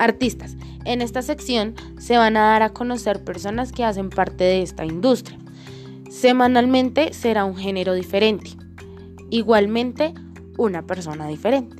Artistas. En esta sección se van a dar a conocer personas que hacen parte de esta industria. Semanalmente será un género diferente. Igualmente, una persona diferente.